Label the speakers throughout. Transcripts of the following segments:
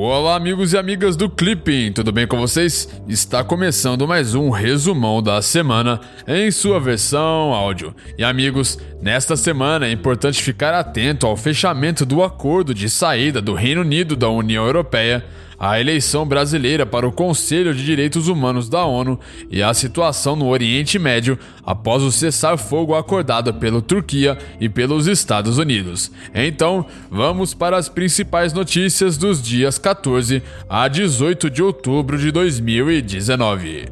Speaker 1: Olá, amigos e amigas do Clipping, tudo bem com vocês? Está começando mais um resumão da semana em sua versão áudio. E amigos, nesta semana é importante ficar atento ao fechamento do acordo de saída do Reino Unido da União Europeia a eleição brasileira para o Conselho de Direitos Humanos da ONU e a situação no Oriente Médio após o cessar-fogo acordado pela Turquia e pelos Estados Unidos. Então, vamos para as principais notícias dos dias 14 a 18 de outubro de 2019.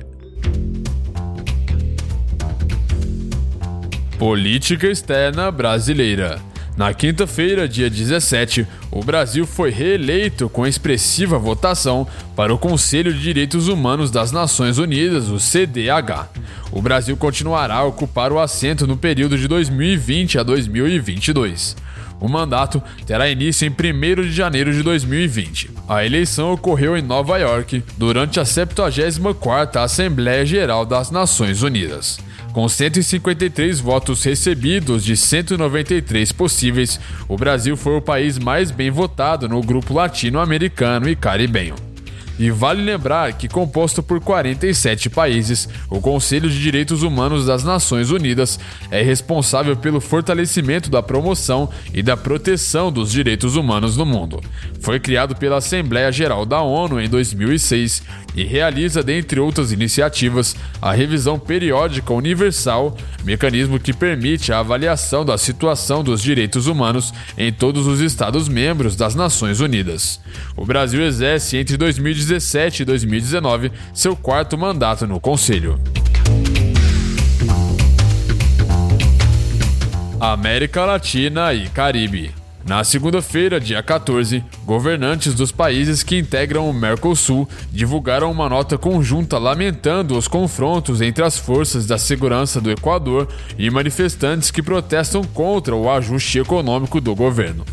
Speaker 1: Política externa brasileira. Na quinta-feira, dia 17, o Brasil foi reeleito com expressiva votação para o Conselho de Direitos Humanos das Nações Unidas, o CDH. O Brasil continuará a ocupar o assento no período de 2020 a 2022. O mandato terá início em 1 de janeiro de 2020. A eleição ocorreu em Nova York durante a 74ª Assembleia Geral das Nações Unidas. Com 153 votos recebidos de 193 possíveis, o Brasil foi o país mais bem votado no grupo latino-americano e caribenho. E vale lembrar que, composto por 47 países, o Conselho de Direitos Humanos das Nações Unidas é responsável pelo fortalecimento da promoção e da proteção dos direitos humanos no mundo. Foi criado pela Assembleia Geral da ONU em 2006 e realiza, dentre outras iniciativas, a revisão periódica universal, mecanismo que permite a avaliação da situação dos direitos humanos em todos os Estados-membros das Nações Unidas. O Brasil exerce entre 2017 e 2019 seu quarto mandato no Conselho. América Latina e Caribe. Na segunda-feira, dia 14, governantes dos países que integram o Mercosul divulgaram uma nota conjunta lamentando os confrontos entre as forças da segurança do Equador e manifestantes que protestam contra o ajuste econômico do governo.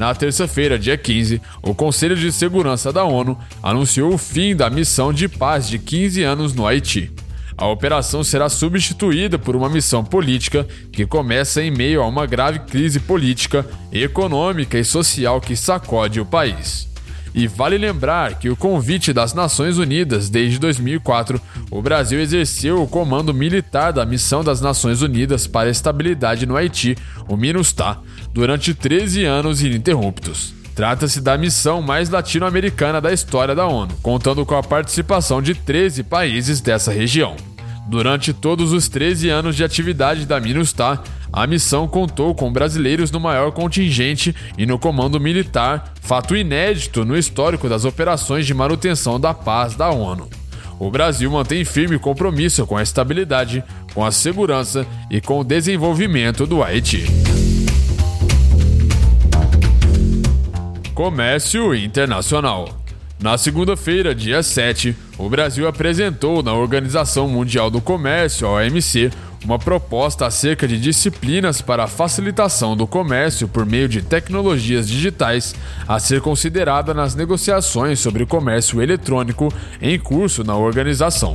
Speaker 1: Na terça-feira, dia 15, o Conselho de Segurança da ONU anunciou o fim da missão de paz de 15 anos no Haiti. A operação será substituída por uma missão política que começa em meio a uma grave crise política, econômica e social que sacode o país. E vale lembrar que o convite das Nações Unidas desde 2004, o Brasil exerceu o comando militar da Missão das Nações Unidas para a Estabilidade no Haiti, o MINUSTAH, durante 13 anos ininterruptos. Trata-se da missão mais latino-americana da história da ONU, contando com a participação de 13 países dessa região. Durante todos os 13 anos de atividade da MINUSTAH, a missão contou com brasileiros no maior contingente e no comando militar, fato inédito no histórico das operações de manutenção da paz da ONU. O Brasil mantém firme compromisso com a estabilidade, com a segurança e com o desenvolvimento do Haiti. Comércio Internacional na segunda-feira, dia 7, o Brasil apresentou na Organização Mundial do Comércio, OMC, uma proposta acerca de disciplinas para a facilitação do comércio por meio de tecnologias digitais a ser considerada nas negociações sobre comércio eletrônico em curso na organização.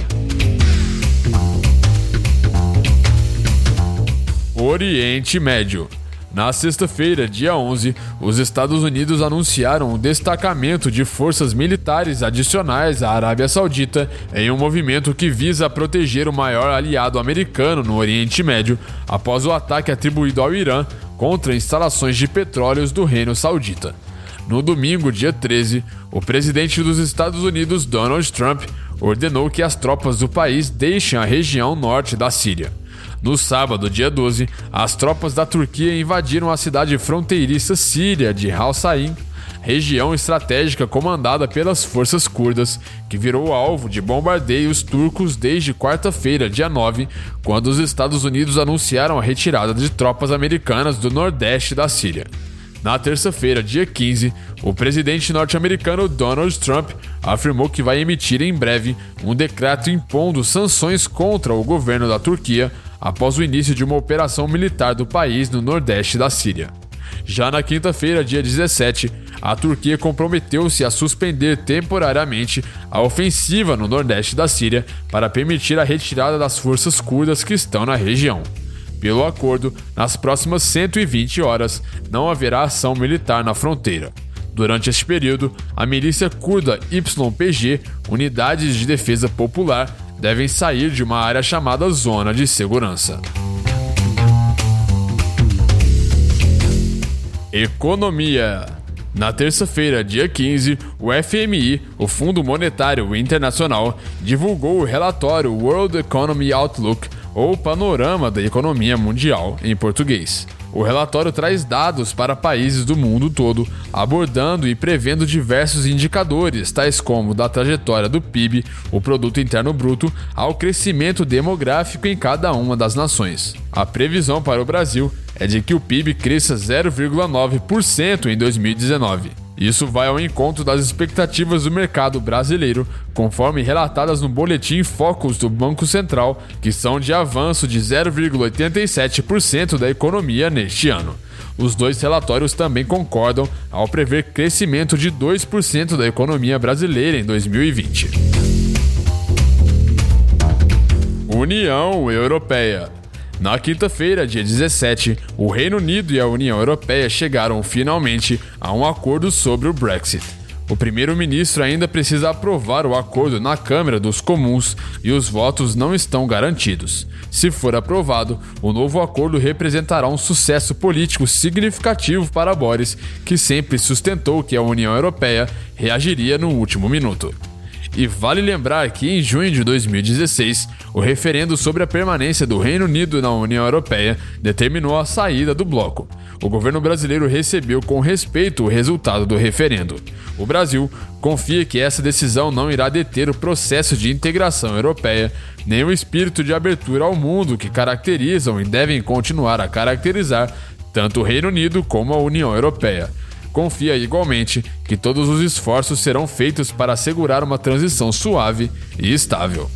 Speaker 1: Oriente Médio na sexta-feira, dia 11, os Estados Unidos anunciaram o destacamento de forças militares adicionais à Arábia Saudita em um movimento que visa proteger o maior aliado americano no Oriente Médio após o ataque atribuído ao Irã contra instalações de petróleos do Reino Saudita. No domingo, dia 13, o presidente dos Estados Unidos, Donald Trump, ordenou que as tropas do país deixem a região norte da Síria. No sábado, dia 12, as tropas da Turquia invadiram a cidade fronteiriça síria de Halsain, região estratégica comandada pelas forças curdas, que virou alvo de bombardeios turcos desde quarta-feira, dia 9, quando os Estados Unidos anunciaram a retirada de tropas americanas do nordeste da Síria. Na terça-feira, dia 15, o presidente norte-americano Donald Trump afirmou que vai emitir em breve um decreto impondo sanções contra o governo da Turquia após o início de uma operação militar do país no nordeste da Síria. Já na quinta-feira, dia 17, a Turquia comprometeu-se a suspender temporariamente a ofensiva no nordeste da Síria para permitir a retirada das forças curdas que estão na região. Pelo acordo, nas próximas 120 horas não haverá ação militar na fronteira. Durante este período, a milícia curda YPG, Unidades de Defesa Popular, devem sair de uma área chamada Zona de Segurança. Economia. Na terça-feira, dia 15, o FMI, o Fundo Monetário Internacional, divulgou o relatório World Economy Outlook, ou Panorama da Economia Mundial, em português. O relatório traz dados para países do mundo todo, abordando e prevendo diversos indicadores, tais como da trajetória do PIB, o produto interno bruto, ao crescimento demográfico em cada uma das nações. A previsão para o Brasil é de que o PIB cresça 0,9% em 2019. Isso vai ao encontro das expectativas do mercado brasileiro, conforme relatadas no boletim Focus do Banco Central, que são de avanço de 0,87% da economia neste ano. Os dois relatórios também concordam ao prever crescimento de 2% da economia brasileira em 2020. União Europeia na quinta-feira, dia 17, o Reino Unido e a União Europeia chegaram finalmente a um acordo sobre o Brexit. O primeiro-ministro ainda precisa aprovar o acordo na Câmara dos Comuns e os votos não estão garantidos. Se for aprovado, o novo acordo representará um sucesso político significativo para Boris, que sempre sustentou que a União Europeia reagiria no último minuto. E vale lembrar que em junho de 2016, o referendo sobre a permanência do Reino Unido na União Europeia determinou a saída do bloco. O governo brasileiro recebeu com respeito o resultado do referendo. O Brasil confia que essa decisão não irá deter o processo de integração europeia, nem o espírito de abertura ao mundo que caracterizam e devem continuar a caracterizar tanto o Reino Unido como a União Europeia confia igualmente que todos os esforços serão feitos para assegurar uma transição suave e estável.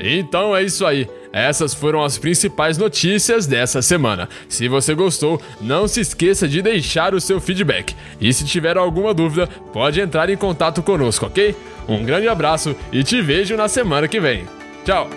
Speaker 1: Então é isso aí. Essas foram as principais notícias dessa semana. Se você gostou, não se esqueça de deixar o seu feedback. E se tiver alguma dúvida, pode entrar em contato conosco, ok? Um grande abraço e te vejo na semana que vem. Tchau!